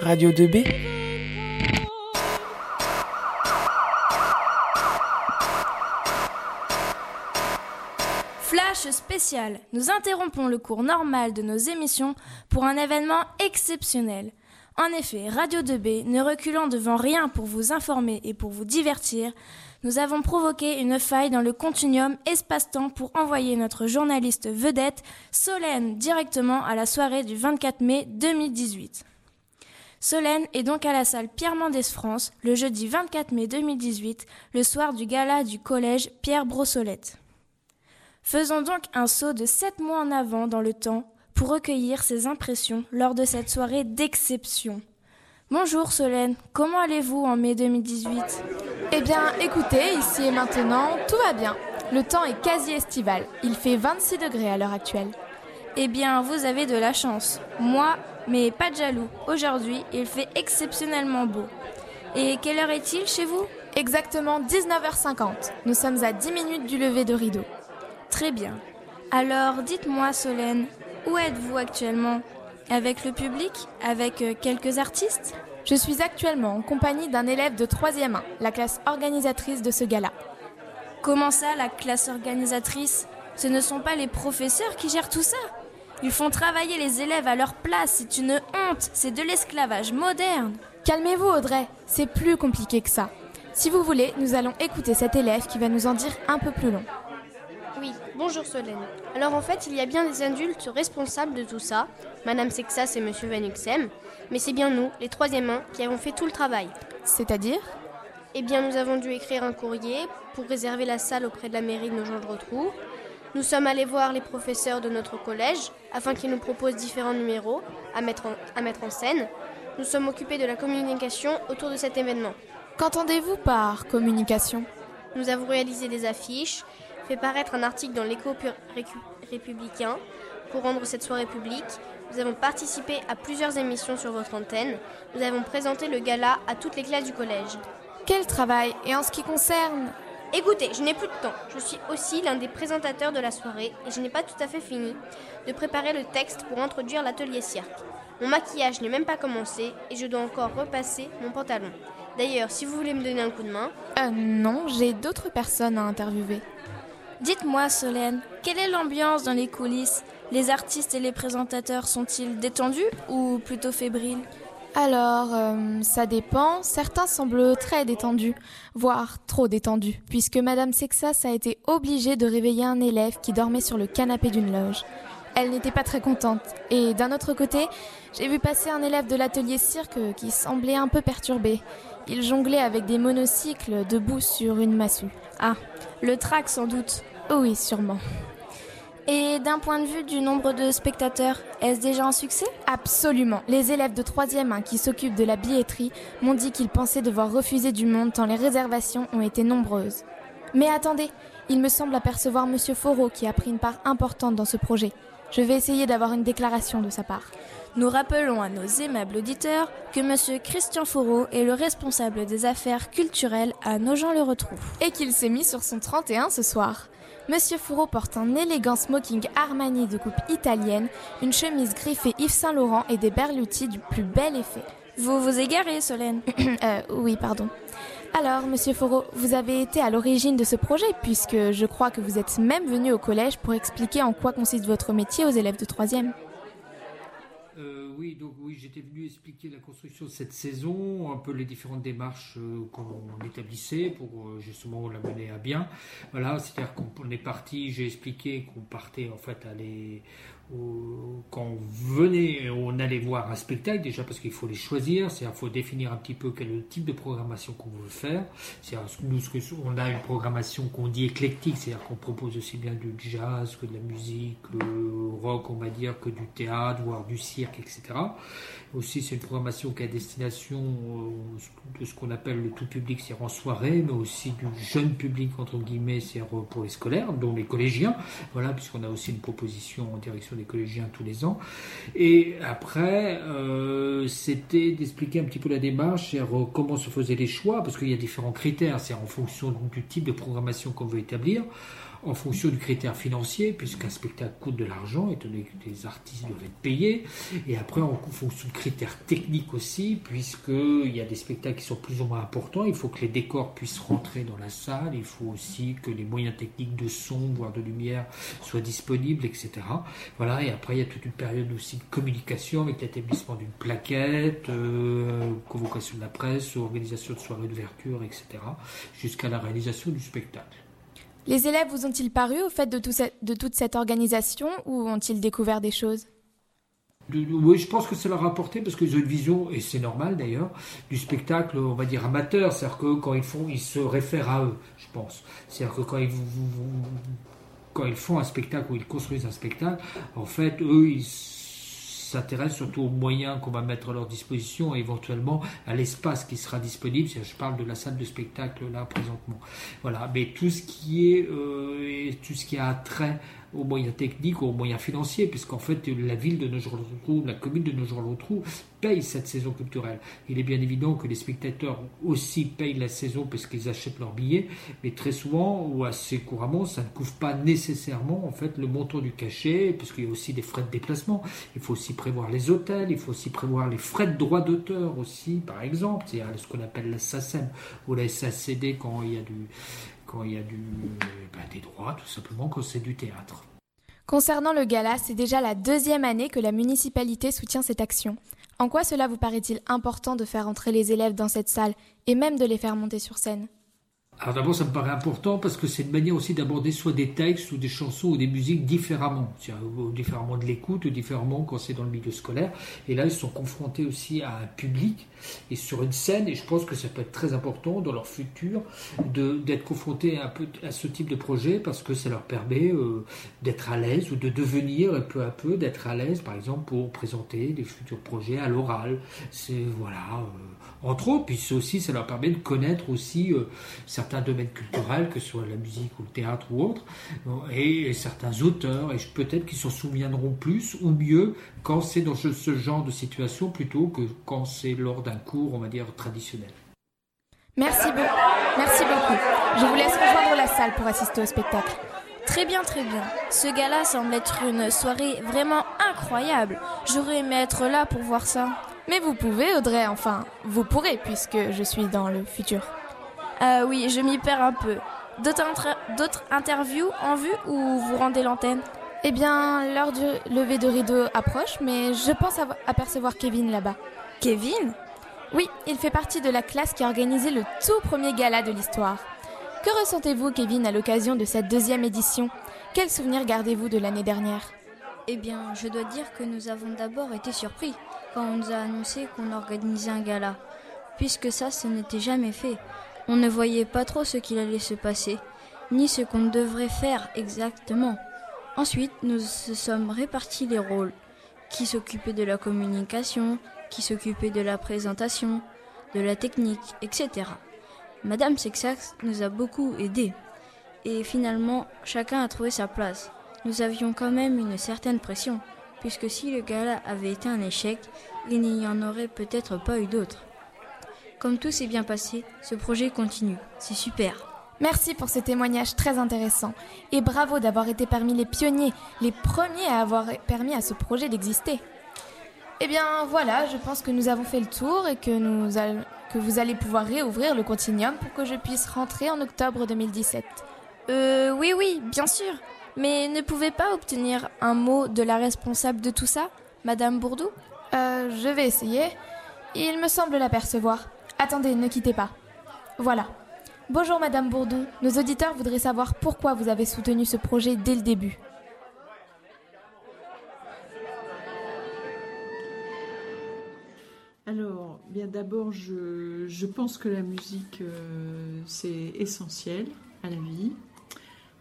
Radio 2B Flash spécial. Nous interrompons le cours normal de nos émissions pour un événement exceptionnel. En effet, Radio 2B, ne reculant devant rien pour vous informer et pour vous divertir, nous avons provoqué une faille dans le continuum espace-temps pour envoyer notre journaliste vedette, Solène, directement à la soirée du 24 mai 2018. Solène est donc à la salle Pierre Mendès France le jeudi 24 mai 2018, le soir du gala du collège Pierre Brossolette. Faisons donc un saut de sept mois en avant dans le temps pour recueillir ses impressions lors de cette soirée d'exception. Bonjour Solène, comment allez-vous en mai 2018 Eh bien, écoutez, ici et maintenant, tout va bien. Le temps est quasi estival. Il fait 26 degrés à l'heure actuelle. Eh bien, vous avez de la chance. Moi, mais pas de jaloux. Aujourd'hui, il fait exceptionnellement beau. Et quelle heure est-il chez vous? Exactement 19h50. Nous sommes à 10 minutes du lever de rideau. Très bien. Alors, dites-moi Solène, où êtes-vous actuellement? Avec le public? Avec euh, quelques artistes? Je suis actuellement en compagnie d'un élève de 3e 1, la classe organisatrice de ce gala. Comment ça, la classe organisatrice? Ce ne sont pas les professeurs qui gèrent tout ça? Ils font travailler les élèves à leur place, c'est une honte, c'est de l'esclavage moderne. Calmez-vous Audrey, c'est plus compliqué que ça. Si vous voulez, nous allons écouter cet élève qui va nous en dire un peu plus long. Bonjour Solène. Alors en fait, il y a bien des adultes responsables de tout ça, Madame Sexas et Monsieur Van Uxem, mais c'est bien nous, les troisième 1, qui avons fait tout le travail. C'est-à-dire? Eh bien, nous avons dû écrire un courrier pour réserver la salle auprès de la mairie de Nogent-le-Rotrou. Nous sommes allés voir les professeurs de notre collège afin qu'ils nous proposent différents numéros à mettre, en, à mettre en scène. Nous sommes occupés de la communication autour de cet événement. Qu'entendez-vous par communication? Nous avons réalisé des affiches, fait paraître un article dans l'écho républicain pour rendre cette soirée publique. Nous avons participé à plusieurs émissions sur votre antenne. Nous avons présenté le gala à toutes les classes du collège. Quel travail Et en ce qui concerne? Écoutez, je n'ai plus de temps. Je suis aussi l'un des présentateurs de la soirée et je n'ai pas tout à fait fini de préparer le texte pour introduire l'atelier cirque. Mon maquillage n'est même pas commencé et je dois encore repasser mon pantalon. D'ailleurs, si vous voulez me donner un coup de main. Euh, non, j'ai d'autres personnes à interviewer. Dites-moi, Solène, quelle est l'ambiance dans les coulisses? Les artistes et les présentateurs sont-ils détendus ou plutôt fébriles? Alors, euh, ça dépend. Certains semblent très détendus, voire trop détendus, puisque Madame Sexas a été obligée de réveiller un élève qui dormait sur le canapé d'une loge. Elle n'était pas très contente. Et d'un autre côté, j'ai vu passer un élève de l'atelier cirque qui semblait un peu perturbé. Il jonglait avec des monocycles debout sur une massue. Ah, le trac sans doute. Oui, sûrement. Et d'un point de vue du nombre de spectateurs, est-ce déjà un succès? Absolument. Les élèves de 3e 1 qui s'occupent de la billetterie m'ont dit qu'ils pensaient devoir refuser du monde tant les réservations ont été nombreuses. Mais attendez, il me semble apercevoir Monsieur Foreau qui a pris une part importante dans ce projet. Je vais essayer d'avoir une déclaration de sa part. Nous rappelons à nos aimables auditeurs que Monsieur Christian Foreau est le responsable des affaires culturelles à Nogent-le-Rotrou. Et qu'il s'est mis sur son 31 ce soir. Monsieur Fourreau porte un élégant smoking Armani de coupe italienne, une chemise griffée Yves Saint Laurent et des berlutis du plus bel effet. Vous vous égarez, Solène euh, Oui, pardon. Alors, monsieur Fourreau, vous avez été à l'origine de ce projet, puisque je crois que vous êtes même venu au collège pour expliquer en quoi consiste votre métier aux élèves de 3e. Oui, donc oui, j'étais venu expliquer la construction de cette saison, un peu les différentes démarches euh, qu'on établissait pour euh, justement la mener à bien. Voilà, c'est-à-dire qu'on est parti, j'ai expliqué qu'on partait en fait aller quand on venait, on allait voir un spectacle déjà parce qu'il faut les choisir, c'est-à-dire faut définir un petit peu quel est le type de programmation qu'on veut faire. C'est-à-dire nous, on a une programmation qu'on dit éclectique, c'est-à-dire qu'on propose aussi bien du jazz que de la musique, le rock, on va dire, que du théâtre, voire du cirque, etc. Aussi, c'est une programmation qui a destination de ce qu'on appelle le tout public, c'est-à-dire en soirée, mais aussi du jeune public entre guillemets, c'est-à-dire pour les scolaires, dont les collégiens. Voilà, puisqu'on a aussi une proposition en direction des collégiens tous les ans. Et après, euh, c'était d'expliquer un petit peu la démarche, comment se faisaient les choix, parce qu'il y a différents critères, c'est en fonction du type de programmation qu'on veut établir. En fonction du critère financier, puisqu'un spectacle coûte de l'argent, étant donné que les artistes doivent être payés, et après en fonction de critères techniques aussi, puisqu'il y a des spectacles qui sont plus ou moins importants, il faut que les décors puissent rentrer dans la salle, il faut aussi que les moyens techniques de son, voire de lumière, soient disponibles, etc. Voilà, et après il y a toute une période aussi de communication avec l'établissement d'une plaquette, euh, convocation de la presse, organisation de soirées d'ouverture, etc., jusqu'à la réalisation du spectacle. Les élèves vous ont-ils paru au fait de, toute cette organisation ou ont-ils découvert des choses? Oui, je pense que ça leur a apporté parce qu'ils ont une vision, et c'est normal d'ailleurs, du spectacle, on va dire amateur. C'est-à-dire que quand ils font, ils se réfèrent à eux, je pense. C'est-à-dire que quand ils, quand ils font un spectacle ou ils construisent un spectacle, en fait, eux, ils s'intéressent surtout aux moyens qu'on va mettre à leur disposition et éventuellement à l'espace qui sera disponible. Je parle de la salle de spectacle là présentement. Voilà, mais tout ce qui est euh, tout ce qui a trait aux moyens techniques, aux moyens financiers, puisqu'en fait la ville de Nogent-le-Rotrou, la commune de Nogent-le-Rotrou paye cette saison culturelle. Il est bien évident que les spectateurs aussi payent la saison parce qu'ils achètent leurs billets, mais très souvent ou assez couramment, ça ne couvre pas nécessairement en fait le montant du cachet, puisqu'il y a aussi des frais de déplacement. Il faut aussi prévoir les hôtels, il faut aussi prévoir les frais de droit d'auteur aussi, par exemple, c'est ce qu'on appelle la SACEM ou la SACD quand il y a du quand il y a du, ben, des tout simplement quand c'est du théâtre. Concernant le gala, c'est déjà la deuxième année que la municipalité soutient cette action. En quoi cela vous paraît-il important de faire entrer les élèves dans cette salle et même de les faire monter sur scène? Alors d'abord, ça me paraît important parce que c'est une manière aussi d'aborder soit des textes ou des chansons ou des musiques différemment, différemment de l'écoute ou différemment quand c'est dans le milieu scolaire. Et là, ils sont confrontés aussi à un public et sur une scène. Et je pense que ça peut être très important dans leur futur d'être confrontés peu à ce type de projet parce que ça leur permet euh, d'être à l'aise ou de devenir peu à peu d'être à l'aise, par exemple pour présenter des futurs projets à l'oral. C'est voilà. Euh, entre autres, puis aussi, ça leur permet de connaître aussi euh, domaines culturels, que ce soit la musique ou le théâtre ou autre, et, certains auteurs, et peut-être qu'ils s'en souviendront plus ou mieux quand c'est dans ce, genre de situation plutôt que quand c'est lors d'un cours, on va dire, traditionnel. Merci, Merci beaucoup. Je vous laisse rejoindre la salle pour assister au spectacle. Très bien, très bien. Ce gala semble être une soirée vraiment incroyable. J'aurais aimé être là pour voir ça. Mais vous pouvez, Audrey, enfin, vous pourrez, puisque je suis dans le futur. Euh, oui, je m'y perds un peu. D'autres interviews en vue ou vous rendez l'antenne? Eh bien, l'heure du lever de rideau approche, mais je pense apercevoir Kevin là-bas. Kevin? Oui, il fait partie de la classe qui a organisé le tout premier gala de l'histoire. Que ressentez-vous, Kevin, à l'occasion de cette deuxième édition? Quels souvenirs gardez-vous de l'année dernière? Eh bien, je dois dire que nous avons d'abord été surpris quand on nous a annoncé qu'on organisait un gala, puisque ça, ce n'était jamais fait. On ne voyait pas trop ce qu'il allait se passer, ni ce qu'on devrait faire exactement. Ensuite, nous se sommes répartis les rôles. Qui s'occupait de la communication, qui s'occupait de la présentation, de la technique, etc. Madame Sexax nous a beaucoup aidés. Et finalement, chacun a trouvé sa place. Nous avions quand même une certaine pression puisque si le gala avait été un échec, il n'y en aurait peut-être pas eu d'autres. Comme tout s'est bien passé, ce projet continue. C'est super. Merci pour ce témoignage très intéressant et bravo d'avoir été parmi les pionniers, les premiers à avoir permis à ce projet d'exister. Eh bien voilà, je pense que nous avons fait le tour et que, nous que vous allez pouvoir réouvrir le continuum pour que je puisse rentrer en octobre 2017. Euh oui oui, bien sûr. Mais ne pouvez pas obtenir un mot de la responsable de tout ça, Madame Bourdou? Euh, je vais essayer. Il me semble l'apercevoir. Attendez, ne quittez pas. Voilà. Bonjour Madame Bourdou. Nos auditeurs voudraient savoir pourquoi vous avez soutenu ce projet dès le début. Alors, bien d'abord, je, pense que la musique, euh, c'est essentiel à la vie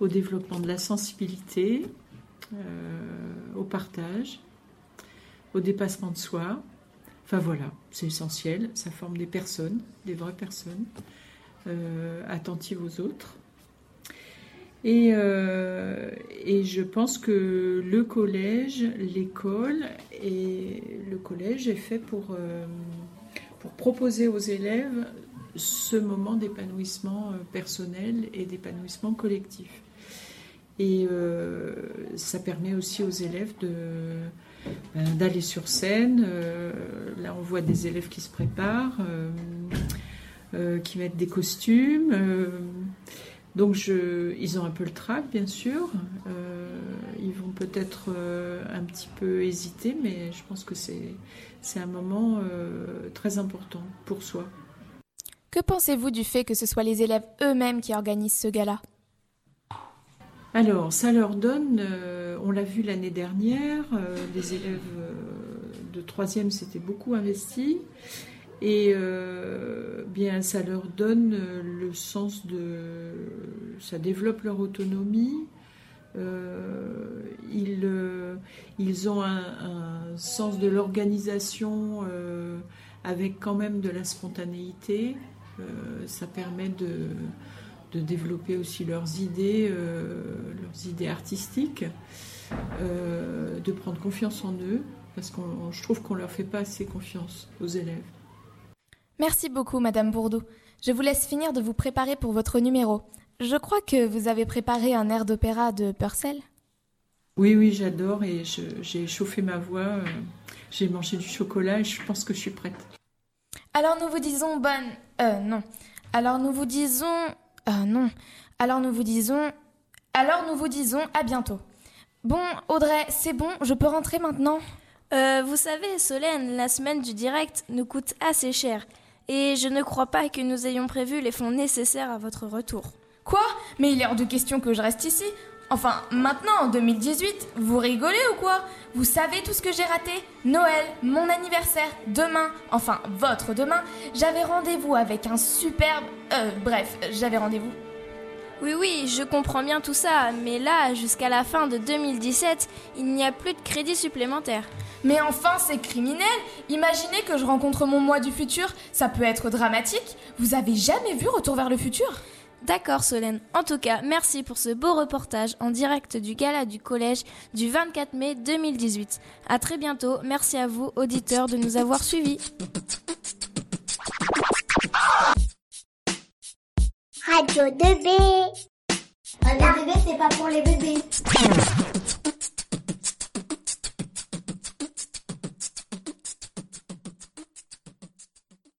au développement de la sensibilité, euh, au partage, au dépassement de soi. Enfin voilà, c'est essentiel. Ça forme des personnes, des vraies personnes, euh, attentives aux autres. Et, euh, et, je pense que le collège, l'école et le collège est fait pour, pour proposer aux élèves ce moment d'épanouissement personnel et d'épanouissement collectif. Et ça permet aussi aux élèves de, d'aller sur scène. là, on voit des élèves qui se préparent, qui mettent des costumes. donc, je, ils ont un peu le trac, bien sûr. ils vont peut-être un petit peu hésiter, mais je pense que c'est, c'est un moment très important pour soi. Que pensez-vous du fait que ce soit les élèves eux-mêmes qui organisent ce gala? Alors, ça leur donne, euh, on l'a vu l'année dernière, euh, les élèves euh, de troisième s'étaient beaucoup investis et bien ça leur donne le sens de, ça développe leur autonomie. Ils, ils, ont un, sens de l'organisation avec quand même de la spontanéité. Euh, ça permet de, de, développer aussi leurs idées, euh, leurs idées artistiques, euh, de prendre confiance en eux, parce que je trouve qu'on ne leur fait pas assez confiance aux élèves. Merci beaucoup, Madame Bourdeau. Je vous laisse finir de vous préparer pour votre numéro. Je crois que vous avez préparé un air d'opéra de Purcell. Oui, oui, j'adore et j'ai chauffé ma voix. J'ai mangé du chocolat et je pense que je suis prête. Alors nous vous disons bonne... Euh, non. Alors nous vous disons... Euh, non. Alors nous vous disons... Alors nous vous disons à bientôt. Bon, Audrey, c'est bon, je peux rentrer maintenant? Euh, Vous savez, Solène, la semaine du direct nous coûte assez cher. Et je ne crois pas que nous ayons prévu les fonds nécessaires à votre retour. Quoi? Mais il est hors de question que je reste ici. Enfin, maintenant, en 2018, vous rigolez ou quoi? Vous savez tout ce que j'ai raté? Noël, mon anniversaire, demain, enfin votre demain, j'avais rendez-vous avec un superbe... Euh, bref, j'avais rendez-vous. Oui, oui, je comprends bien tout ça, mais là, jusqu'à la fin de 2017, il n'y a plus de crédit supplémentaire. Mais enfin, c'est criminel Imaginez que je rencontre mon moi du futur, ça peut être dramatique. Vous avez jamais vu Retour vers le futur? D'accord Solène. En tout cas, merci pour ce beau reportage en direct du gala du collège du 24 mai 2018. À très bientôt. Merci à vous, auditeurs, de nous avoir suivis. Radio 2B. Radio 2B, c'est pas pour les bébés.